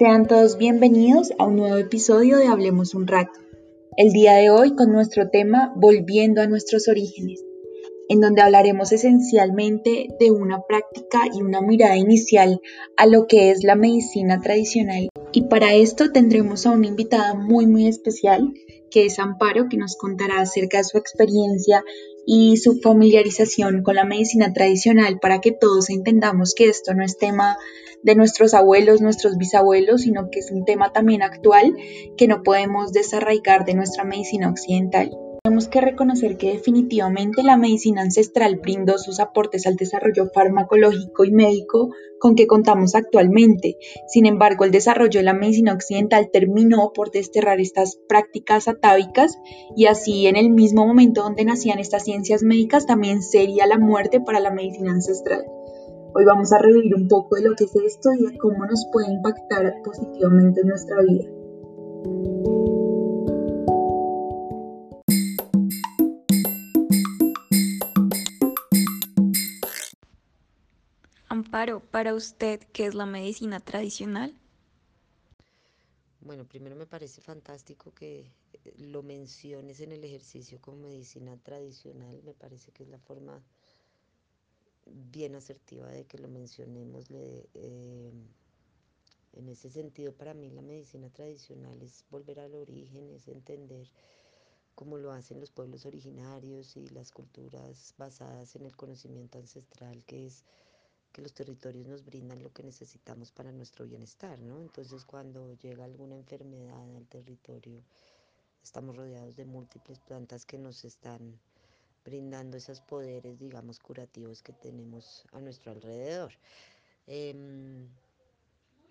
Sean todos bienvenidos a un nuevo episodio de Hablemos un rato. El día de hoy con nuestro tema Volviendo a nuestros orígenes, en donde hablaremos esencialmente de una práctica y una mirada inicial a lo que es la medicina tradicional. Y para esto tendremos a una invitada muy muy especial, que es Amparo, que nos contará acerca de su experiencia y su familiarización con la medicina tradicional para que todos entendamos que esto no es tema de nuestros abuelos, nuestros bisabuelos, sino que es un tema también actual que no podemos desarraigar de nuestra medicina occidental. Tenemos que reconocer que definitivamente la medicina ancestral brindó sus aportes al desarrollo farmacológico y médico con que contamos actualmente. Sin embargo, el desarrollo de la medicina occidental terminó por desterrar estas prácticas atávicas y así en el mismo momento donde nacían estas ciencias médicas también sería la muerte para la medicina ancestral. Hoy vamos a revivir un poco de lo que es esto y de cómo nos puede impactar positivamente en nuestra vida. Amparo, para usted, ¿qué es la medicina tradicional? Bueno, primero me parece fantástico que eh, lo menciones en el ejercicio como medicina tradicional. Me parece que es la forma bien asertiva de que lo mencionemos. Eh, en ese sentido, para mí la medicina tradicional es volver al origen, es entender cómo lo hacen los pueblos originarios y las culturas basadas en el conocimiento ancestral, que es que los territorios nos brindan lo que necesitamos para nuestro bienestar, ¿no? Entonces cuando llega alguna enfermedad al territorio, estamos rodeados de múltiples plantas que nos están brindando esos poderes, digamos, curativos que tenemos a nuestro alrededor. Em,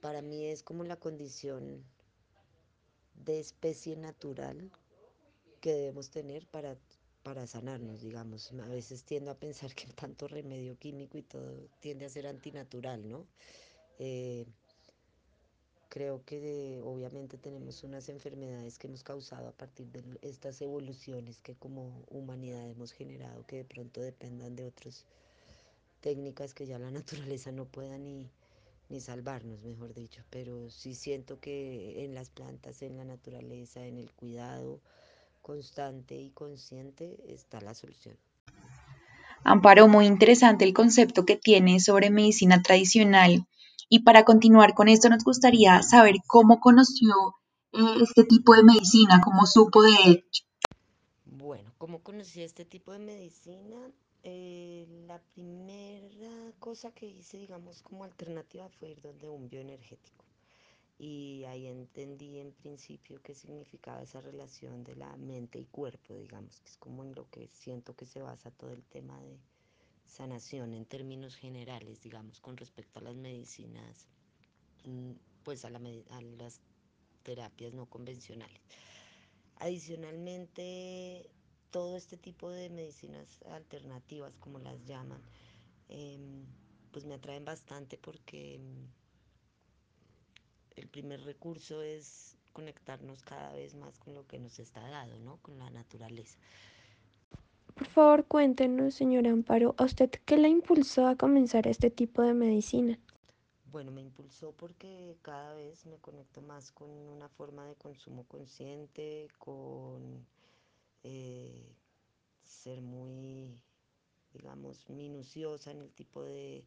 para mí es como la condición de especie natural que debemos tener para para sanarnos, digamos. A veces tiendo a pensar que tanto remedio químico y todo tiende a ser antinatural, ¿no? Eh, creo que obviamente tenemos unas enfermedades que hemos causado a partir de estas evoluciones que como humanidad hemos generado, que de pronto dependan de otras técnicas que ya la naturaleza no pueda ni, ni salvarnos, mejor dicho. Pero sí siento que en las plantas, en la naturaleza, en el cuidado, constante y consciente está la solución. Amparo, muy interesante el concepto que tiene sobre medicina tradicional. Y para continuar con esto, nos gustaría saber cómo conoció eh, este tipo de medicina, cómo supo de él. Bueno, ¿cómo conocí este tipo de medicina? Eh, la primera cosa que hice, digamos, como alternativa fue ir donde un bioenergético y ahí entendí en principio qué significaba esa relación de la mente y cuerpo, digamos, que es como en lo que siento que se basa todo el tema de sanación en términos generales, digamos, con respecto a las medicinas, mm, pues a, a las terapias no convencionales. Adicionalmente, todo este tipo de medicinas alternativas, como las llaman, em, pues me atraen bastante porque el primer recurso es conectarnos cada vez más con lo que nos está dado, ¿no? Con la naturaleza. Por favor, cuéntenos, señora Amparo, ¿a usted qué le impulsó a comenzar este tipo de medicina? Bueno, me impulsó porque cada vez me conecto más con una forma de consumo consciente, con eh, ser muy, digamos, minuciosa en el tipo de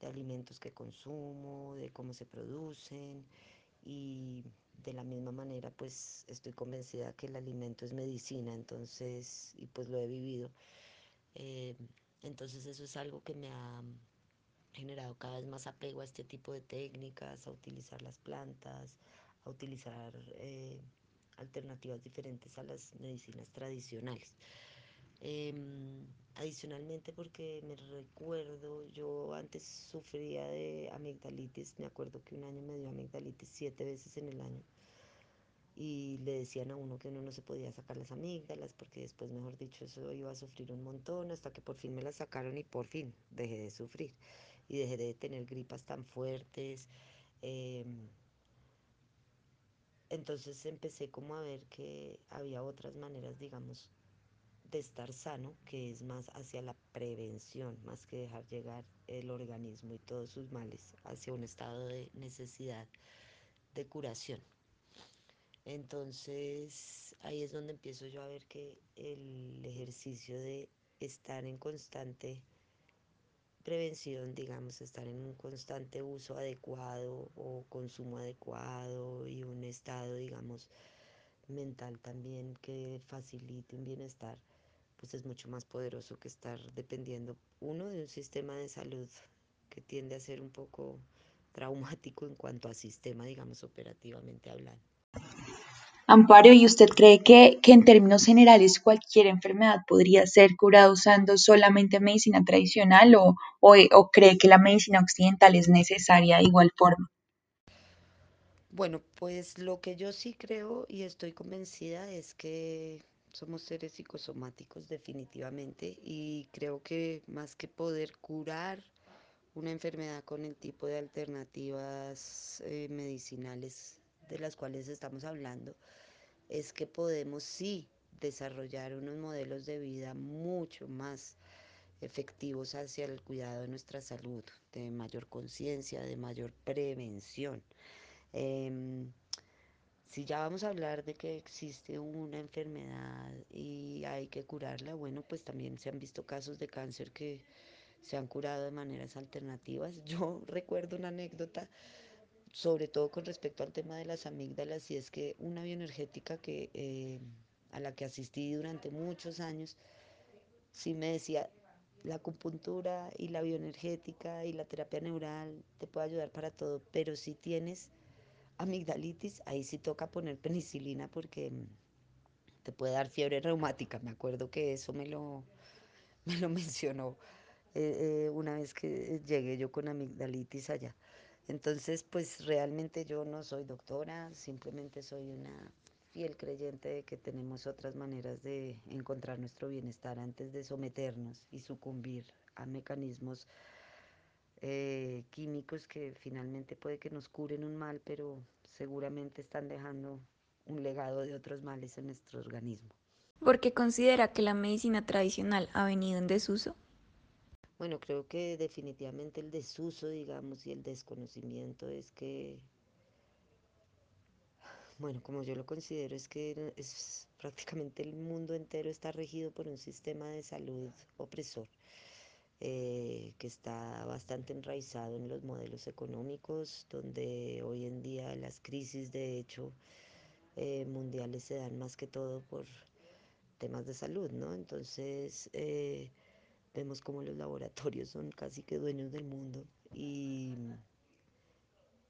de alimentos que consumo, de cómo se producen y de la misma manera pues estoy convencida que el alimento es medicina, entonces, y pues lo he vivido. Eh, entonces eso es algo que me ha generado cada vez más apego a este tipo de técnicas, a utilizar las plantas, a utilizar eh, alternativas diferentes a las medicinas tradicionales. Em, adicionalmente porque me recuerdo, yo antes sufría de amigdalitis, me acuerdo que un año me dio amigdalitis siete veces en el año y le decían a uno que uno no se podía sacar las amígdalas porque después, mejor dicho, eso iba a sufrir un montón hasta que por fin me las sacaron y por fin dejé de sufrir y dejé de tener gripas tan fuertes. Em, entonces empecé como a ver que había otras maneras, digamos, de estar sano, que es más hacia la prevención, más que dejar llegar el organismo y todos sus males hacia un estado de necesidad de curación. Entonces ahí es donde empiezo yo a ver que el ejercicio de estar en constante prevención, digamos, estar en un constante uso adecuado o consumo adecuado y un estado, digamos, mental también que facilite un bienestar, pues es mucho más poderoso que estar dependiendo, uno, de un sistema de salud que tiende a ser un poco traumático en cuanto a sistema, digamos, operativamente hablando. Amparo, ¿y usted cree que, que, en términos generales cualquier enfermedad podría ser curada usando solamente medicina tradicional o, o, o cree que la medicina occidental es necesaria de igual forma? Bueno, pues lo que yo sí creo y estoy convencida es que somos seres psicosomáticos definitivamente y creo que más que poder curar una enfermedad con el tipo de alternativas eh, medicinales de las cuales estamos hablando, es que podemos sí desarrollar unos modelos de vida mucho más efectivos hacia el cuidado de nuestra salud, de mayor conciencia, de mayor prevención. Eh, si ya vamos a hablar de que existe una enfermedad y hay que curarla, bueno, pues también se han visto casos de cáncer que se han curado de maneras alternativas. Yo recuerdo una anécdota, sobre todo con respecto al tema de las amígdalas, y es que una bioenergética que, eh, a la que asistí durante muchos años, sí me decía, la acupuntura y la bioenergética y la terapia neural te puede ayudar para todo, pero si tienes amigdalitis, ahí sí toca poner penicilina porque te puede dar fiebre reumática. Me acuerdo que eso me lo, me lo mencionó eh, eh, una vez que llegué yo con amigdalitis allá. Entonces, pues realmente yo no soy doctora, simplemente soy una fiel creyente de que tenemos otras maneras de encontrar nuestro bienestar antes de someternos y sucumbir a mecanismos eh, químicos que finalmente puede que nos curen un mal, pero seguramente están dejando un legado de otros males en nuestro organismo. ¿Por qué considera que la medicina tradicional ha venido en desuso? Bueno, creo que definitivamente el desuso, digamos, y el desconocimiento es que, bueno, como yo lo considero, es que es prácticamente el mundo entero está regido por un sistema de salud opresor. Eh, que está bastante enraizado en los modelos económicos, donde hoy en día las crisis de hecho eh, mundiales se dan más que todo por temas de salud, ¿no? Entonces eh, vemos como los laboratorios son casi que dueños del mundo y,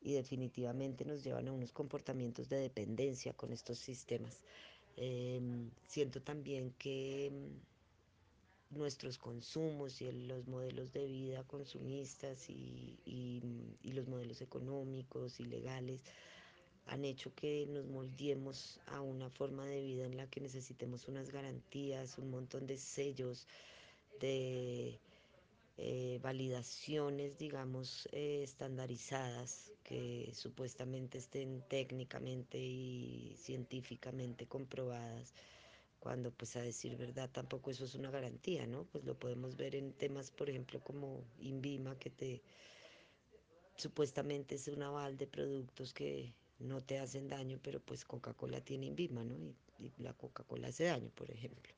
y, definitivamente nos llevan a unos comportamientos de dependencia con estos sistemas. siento también que nuestros consumos y los modelos de vida consumistas y, y, y, los modelos económicos y legales han hecho que nos moldeemos a una forma de vida en la que necesitemos unas garantías, un montón de sellos, de eh, validaciones, digamos, eh, estandarizadas que supuestamente estén técnicamente y científicamente comprobadas cuando pues a decir verdad tampoco eso es una garantía, ¿no? Pues lo podemos ver en temas, por ejemplo, como Invima, que te supuestamente es un aval de productos que no te hacen daño, pero pues Coca-Cola tiene Invima, ¿no? Y, la Coca-Cola hace daño, por ejemplo.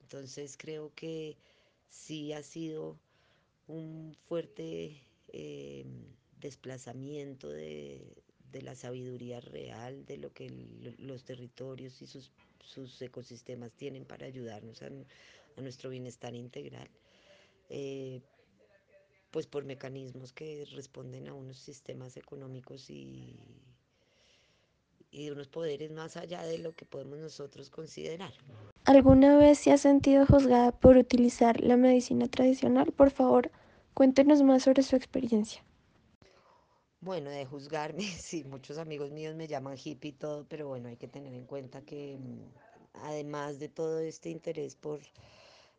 Entonces creo que sí ha sido un fuerte eh, desplazamiento de, de, la sabiduría real, de lo que los territorios y sus sus ecosistemas tienen para ayudarnos a, nuestro bienestar integral, eh, pues por mecanismos que responden a unos sistemas económicos y, y unos poderes más allá de lo que podemos nosotros considerar. ¿Alguna vez se ha sentido juzgada por utilizar la medicina tradicional? Por favor, cuéntenos más sobre su experiencia. Bueno, de juzgarme, sí, muchos amigos míos me llaman hippie y todo, pero bueno, hay que tener en cuenta que además de todo este interés por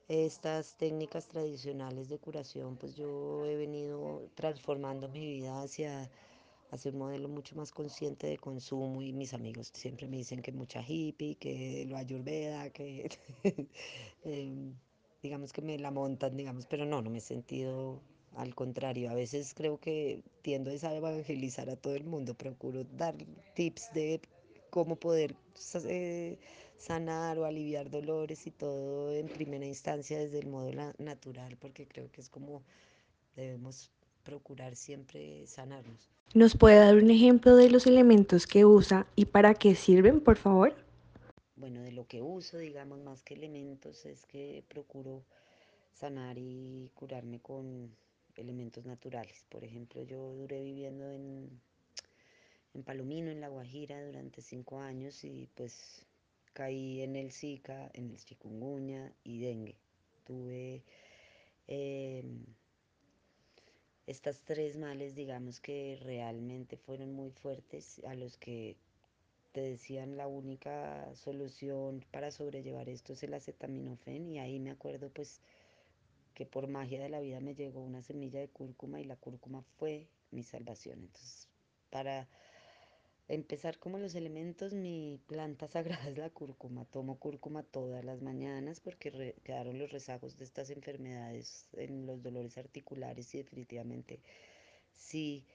estas técnicas tradicionales de curación, pues yo he venido transformando mi vida hacia, hacia un modelo mucho más consciente de consumo y mis amigos siempre me dicen que mucha hippie, que lo ayurveda, que eh, digamos que me la montan, digamos, pero no, no me he sentido al contrario, a veces creo que tiendo a evangelizar a todo el mundo, procuro dar tips de cómo poder eh, sanar o aliviar dolores y todo en primera instancia desde el modo natural, porque creo que es como debemos procurar siempre sanarnos. ¿Nos puede dar un ejemplo de los elementos que usa y para qué sirven, por favor? Bueno, de lo que uso, digamos, más que elementos, es que procuro sanar y curarme con elementos naturales. Por ejemplo, yo duré viviendo en, en Palomino, en La Guajira, durante cinco años y pues caí en el Zika, en el chikungunya y dengue. Tuve em, estas tres males, digamos que realmente fueron muy fuertes, a los que te decían la única solución para sobrellevar esto es el acetaminofén y ahí me acuerdo pues que por magia de la vida me llegó una semilla de cúrcuma y la cúrcuma fue mi salvación. Entonces, para empezar como los elementos, mi planta sagrada es la cúrcuma. Tomo cúrcuma todas las mañanas porque quedaron los rezagos de estas enfermedades en los dolores articulares y definitivamente sí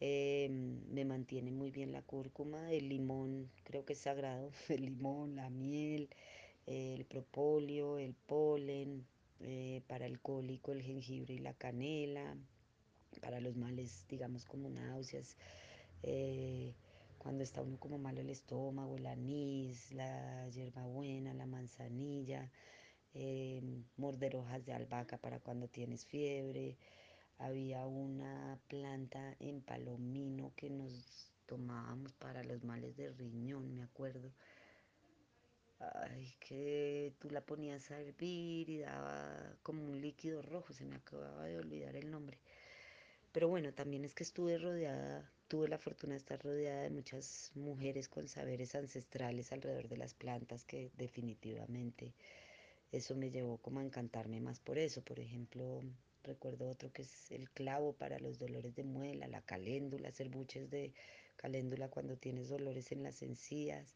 em, me mantiene muy bien la cúrcuma. El limón creo que es sagrado. El limón, la miel, el propóleo, el polen, eh, para el cólico, el jengibre y la canela, para los males, digamos, como náuseas, eh, cuando está uno como malo el estómago, el anís, la hierbabuena, la manzanilla, eh, morder hojas de albahaca para cuando tienes fiebre. Había una planta en palomino que nos tomábamos para los males de riñón, me acuerdo ay, que tú la ponías a hervir y daba como un líquido rojo, se me acababa de olvidar el nombre. Pero bueno, también es que estuve rodeada, tuve la fortuna de estar rodeada de muchas mujeres con saberes ancestrales alrededor de las plantas que definitivamente eso me llevó como a encantarme más por eso. Por ejemplo, recuerdo otro que es el clavo para los dolores de muela, la caléndula, hacer buches de caléndula cuando tienes dolores en las encías.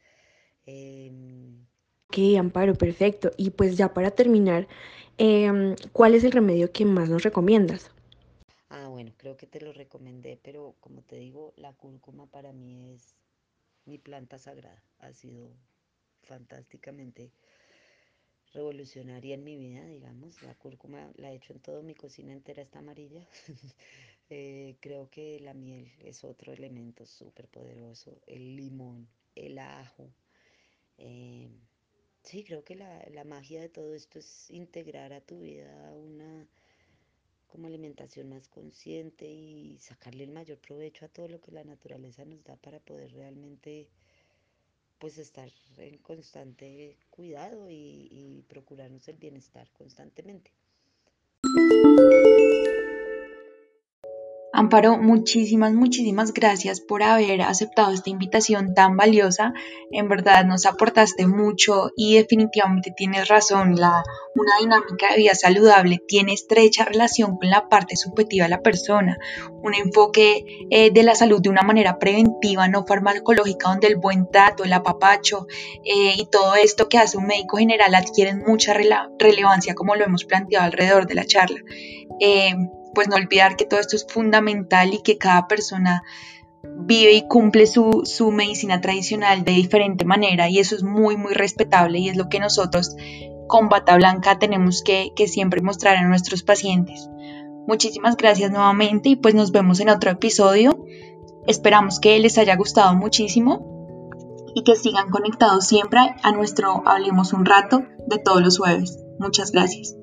Em, Ok, Amparo, perfecto. Y pues ya para terminar, em, ¿cuál es el remedio que más nos recomiendas? Ah, bueno, creo que te lo recomendé, pero como te digo, la cúrcuma para mí es mi planta sagrada. Ha sido fantásticamente revolucionaria en mi vida, digamos. La cúrcuma la he hecho en todo, mi cocina entera está amarilla. Eh, creo que la miel es otro elemento súper poderoso. El limón, el ajo. Em, Sí, creo que la, la, magia de todo esto es integrar a tu vida una como alimentación más consciente y sacarle el mayor provecho a todo lo que la naturaleza nos da para poder realmente pues estar en constante cuidado y procurarnos el bienestar constantemente. Amparo, muchísimas, muchísimas gracias por haber aceptado esta invitación tan valiosa. En verdad nos aportaste mucho y definitivamente tienes razón. La, una dinámica de vida saludable tiene estrecha relación con la parte subjetiva de la persona. Un enfoque eh, de la salud de una manera preventiva, no farmacológica, donde el buen trato, el apapacho eh, y todo esto que hace un médico general adquieren mucha relevancia, como lo hemos planteado alrededor de la charla. Eh, pues no olvidar que todo esto es fundamental y que cada persona vive y cumple su, su, medicina tradicional de diferente manera y eso es muy muy respetable y es lo que nosotros con Bata Blanca tenemos que, que siempre mostrar a nuestros pacientes. Muchísimas gracias nuevamente y pues nos vemos en otro episodio. Esperamos que les haya gustado muchísimo y que sigan conectados siempre a nuestro Hablemos un rato de todos los jueves. Muchas gracias.